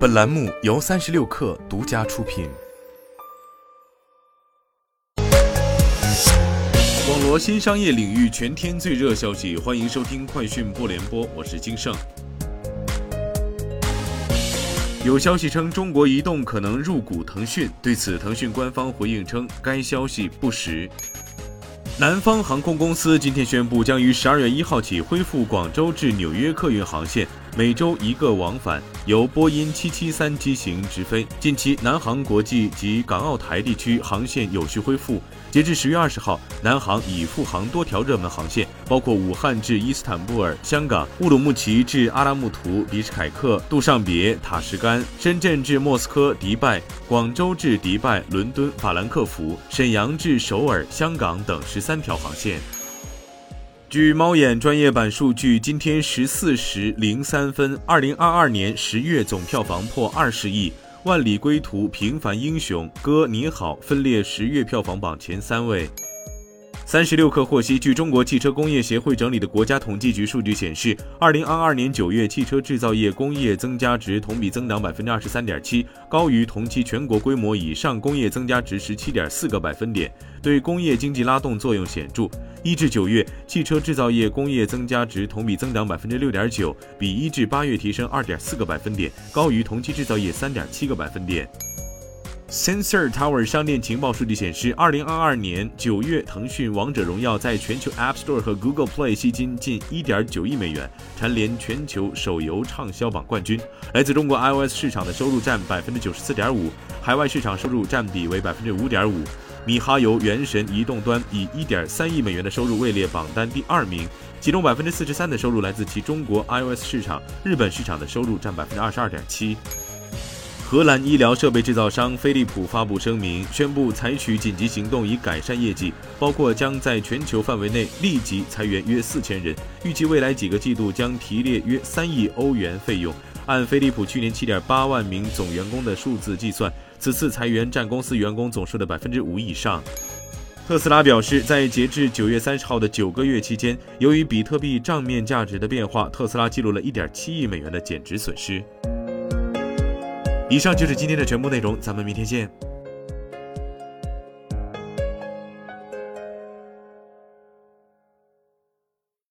本栏目由三十六氪独家出品。网罗新商业领域全天最热消息，欢迎收听快讯不联播，我是金盛。有消息称中国移动可能入股腾讯，对此，腾讯官方回应称该消息不实。南方航空公司今天宣布，将于十二月一号起恢复广州至纽约客运航线。每周一个往返，由波音773机型直飞。近期，南航国际及港澳台地区航线有序恢复。截至十月二十号，南航已复航多条热门航线，包括武汉至伊斯坦布尔、香港；乌鲁木齐至阿拉木图、比什凯克、杜尚别、塔什干；深圳至莫斯科、迪拜；广州至迪拜、伦敦、法兰克福；沈阳至首尔、香港等十三条航线。据猫眼专业版数据，今天十四时零三分，二零二二年十月总票房破二十亿，《万里归途》《平凡英雄》《哥你好》分列十月票房榜前三位。三十六氪获悉，据中国汽车工业协会整理的国家统计局数据显示，二零二二年九月汽车制造业工业增加值同比增长百分之二十三点七，高于同期全国规模以上工业增加值十七点四个百分点，对工业经济拉动作用显著。一至九月，汽车制造业工业增加值同比增长百分之六点九，比一至八月提升二点四个百分点，高于同期制造业三点七个百分点。Sensor Tower 商店情报数据显示，二零二二年九月，腾讯《王者荣耀》在全球 App Store 和 Google Play 吸金近一点九亿美元，蝉联全球手游畅销榜冠军。来自中国 iOS 市场的收入占百分之九十四点五，海外市场收入占比为百分之五点五。米哈游《原神》移动端以一点三亿美元的收入位列榜单第二名，其中百分之四十三的收入来自其中国 iOS 市场，日本市场的收入占百分之二十二点七。荷兰医疗设备制造商飞利浦发布声明，宣布采取紧急行动以改善业绩，包括将在全球范围内立即裁员约四千人，预计未来几个季度将提列约三亿欧元费用。按飞利浦去年七点八万名总员工的数字计算，此次裁员占公司员工总数的百分之五以上。特斯拉表示，在截至九月三十号的九个月期间，由于比特币账面价值的变化，特斯拉记录了一点七亿美元的减值损失。以上就是今天的全部内容，咱们明天见。